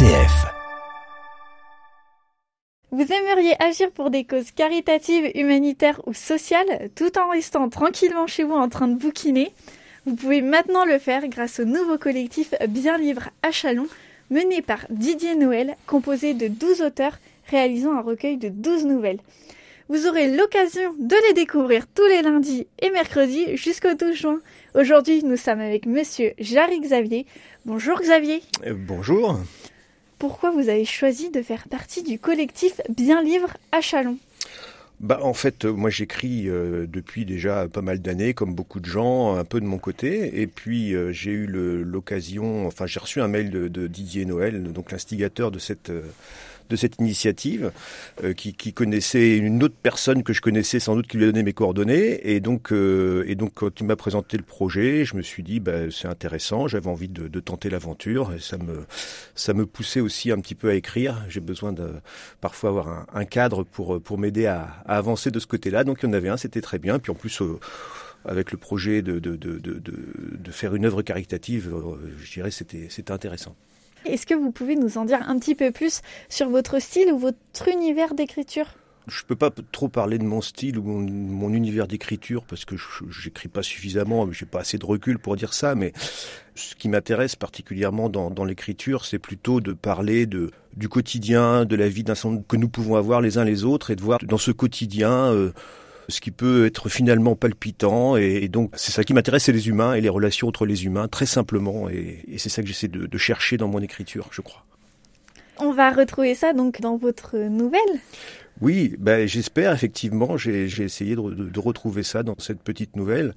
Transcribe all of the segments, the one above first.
RCF. Vous aimeriez agir pour des causes caritatives, humanitaires ou sociales tout en restant tranquillement chez vous en train de bouquiner Vous pouvez maintenant le faire grâce au nouveau collectif Bien Livre à Chalon, mené par Didier Noël, composé de 12 auteurs réalisant un recueil de 12 nouvelles. Vous aurez l'occasion de les découvrir tous les lundis et mercredis jusqu'au 12 juin. Aujourd'hui, nous sommes avec monsieur Jarry Xavier. Bonjour Xavier. Euh, bonjour. Pourquoi vous avez choisi de faire partie du collectif Bien Livre à Chalon bah, en fait, euh, moi j'écris euh, depuis déjà pas mal d'années, comme beaucoup de gens, un peu de mon côté. Et puis j'ai eu l'occasion, enfin j'ai reçu un mail de, Didier Noël, donc l'instigateur de cette de cette initiative, euh, qui, connaissait une autre personne que je connaissais sans doute qui lui a donné mes coordonnées. Et donc, euh, et donc quand il m'a présenté le projet, je me suis dit, bah, c'est intéressant, j'avais envie de, tenter l'aventure. Et ça me, ça me poussait aussi un petit peu à écrire. J'ai besoin de parfois avoir un, cadre pour, pour m'aider à, à, avancer de ce côté-là. Donc il y en avait un, c'était très bien. Puis en plus, euh, avec le projet de, de, de, de, faire une œuvre caritative, je dirais c'était c'était intéressant. Est-ce que vous pouvez nous en dire un petit peu plus sur votre style ou votre univers d'écriture? Je peux pas trop parler de mon style ou mon, univers d'écriture parce que j'écris pas suffisamment, j'ai pas assez de recul pour dire ça, mais ce qui m'intéresse particulièrement dans, l'écriture, c'est plutôt de parler de du quotidien, de la vie que nous pouvons avoir les uns les autres et de voir dans ce quotidien euh, ce qui peut être finalement palpitant. Et, donc, c'est ça qui m'intéresse, c'est les humains et les relations entre les humains, très simplement. Et, c'est ça que j'essaie de, de chercher dans mon écriture, je crois. On va retrouver ça donc dans votre nouvelle. Oui, ben, j'espère effectivement. J'ai essayé de, retrouver ça dans cette petite nouvelle.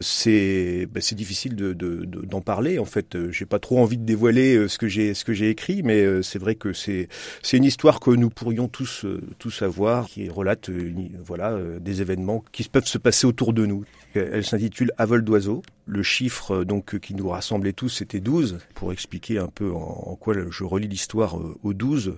C'est ben, difficile d'en de, de, parler. En fait, j'ai pas trop envie de dévoiler euh, ce que j'ai écrit, mais euh, c'est vrai que c'est une histoire que nous pourrions tous euh, savoir, qui relate voilà des événements qui peuvent se passer autour de nous. Elle s'intitule À vol d'oiseau. Le chiffre donc qui nous rassemblait tous, c'était 12. Pour expliquer un peu en, quoi je relis l'histoire au 12,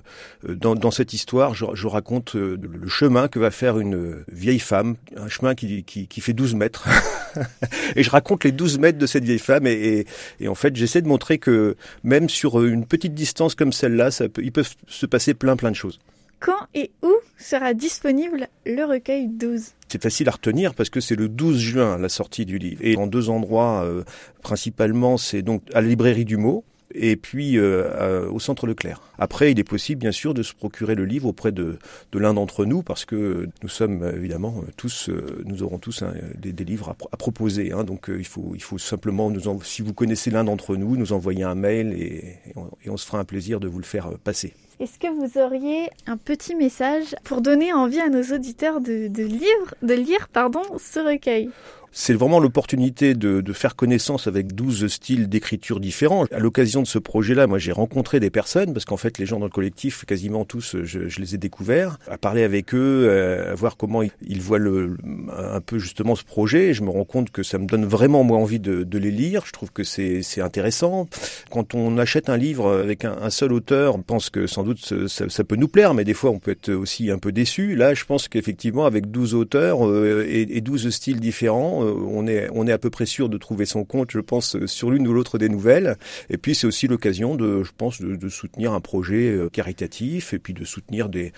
dans, dans cette histoire, je, raconte le chemin que va faire une vieille femme, un chemin qui, fait 12 mètres. et je raconte les 12 mètres de cette vieille femme et, et, en fait j'essaie de montrer que même sur une petite distance comme celle-là, ça peut, il peut se passer plein plein de choses. Quand et où sera disponible le recueil 12 c'est facile à retenir parce que c'est le 12 juin la sortie du livre. Et en deux endroits, euh, principalement, c'est donc à la librairie du mot, et puis euh, au centre Leclerc. Après, il est possible bien sûr de se procurer le livre auprès de, de l'un d'entre nous parce que nous sommes évidemment tous, euh, nous aurons tous hein, des, livres à, proposer. Hein, donc euh, il faut, il faut simplement nous, si vous connaissez l'un d'entre nous, nous envoyer un mail et, et, on, et, on, se fera un plaisir de vous le faire passer. Est-ce que vous auriez un petit message pour donner envie à nos auditeurs de, de lire, de lire pardon, ce recueil? C'est vraiment l'opportunité de, de, faire connaissance avec 12 styles d'écriture différents. À l'occasion de ce projet-là, moi j'ai rencontré des personnes, parce qu'en fait les gens dans le collectif, quasiment tous, je, je les ai découverts, à parler avec eux, euh, à voir comment ils, voient le, un peu justement ce projet. Je me rends compte que ça me donne vraiment moi envie de, de les lire. Je trouve que c'est intéressant. Quand on achète un livre avec un, seul auteur, on pense que sans doute ça, ça, peut nous plaire, mais des fois on peut être aussi un peu déçu. Là, je pense qu'effectivement avec 12 auteurs euh, et, et 12 styles différents, euh, on est on est à peu près sûr de trouver son compte, je pense, sur l'une ou l'autre des nouvelles. Et puis c'est aussi l'occasion de, je pense, de, soutenir un projet euh, caritatif et puis de soutenir des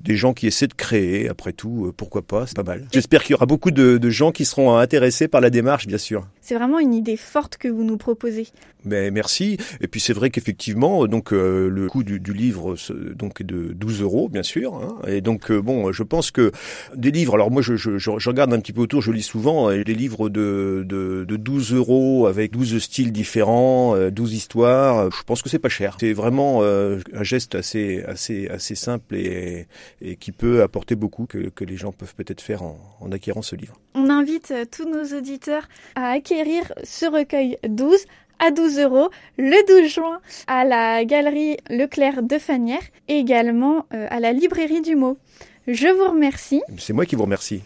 des gens qui essaient de créer. Après tout, euh, pourquoi pas, c'est pas mal. J'espère qu'il y aura beaucoup de gens qui seront intéressés par la démarche, bien sûr. C'est vraiment une idée forte que vous nous proposez. Mais merci. Et puis c'est vrai qu'effectivement, donc euh, le coût du, du, livre donc est de 12 euros, bien sûr. Hein. Et donc euh, bon, je pense que des livres. Alors moi, je, je, je, regarde un petit peu autour, je lis souvent des livres de, de, de 12 euros avec 12 styles différents, 12 histoires. Je pense que c'est pas cher. C'est vraiment euh, un geste assez assez assez simple et, et qui peut apporter beaucoup que, que les gens peuvent peut-être faire en, en acquérant ce livre. On invite tous nos auditeurs à acquérir ce recueil 12 à 12 euros le 12 juin à la galerie Leclerc de Fanière et également euh, à la librairie du mot. Je vous remercie. C'est moi qui vous remercie.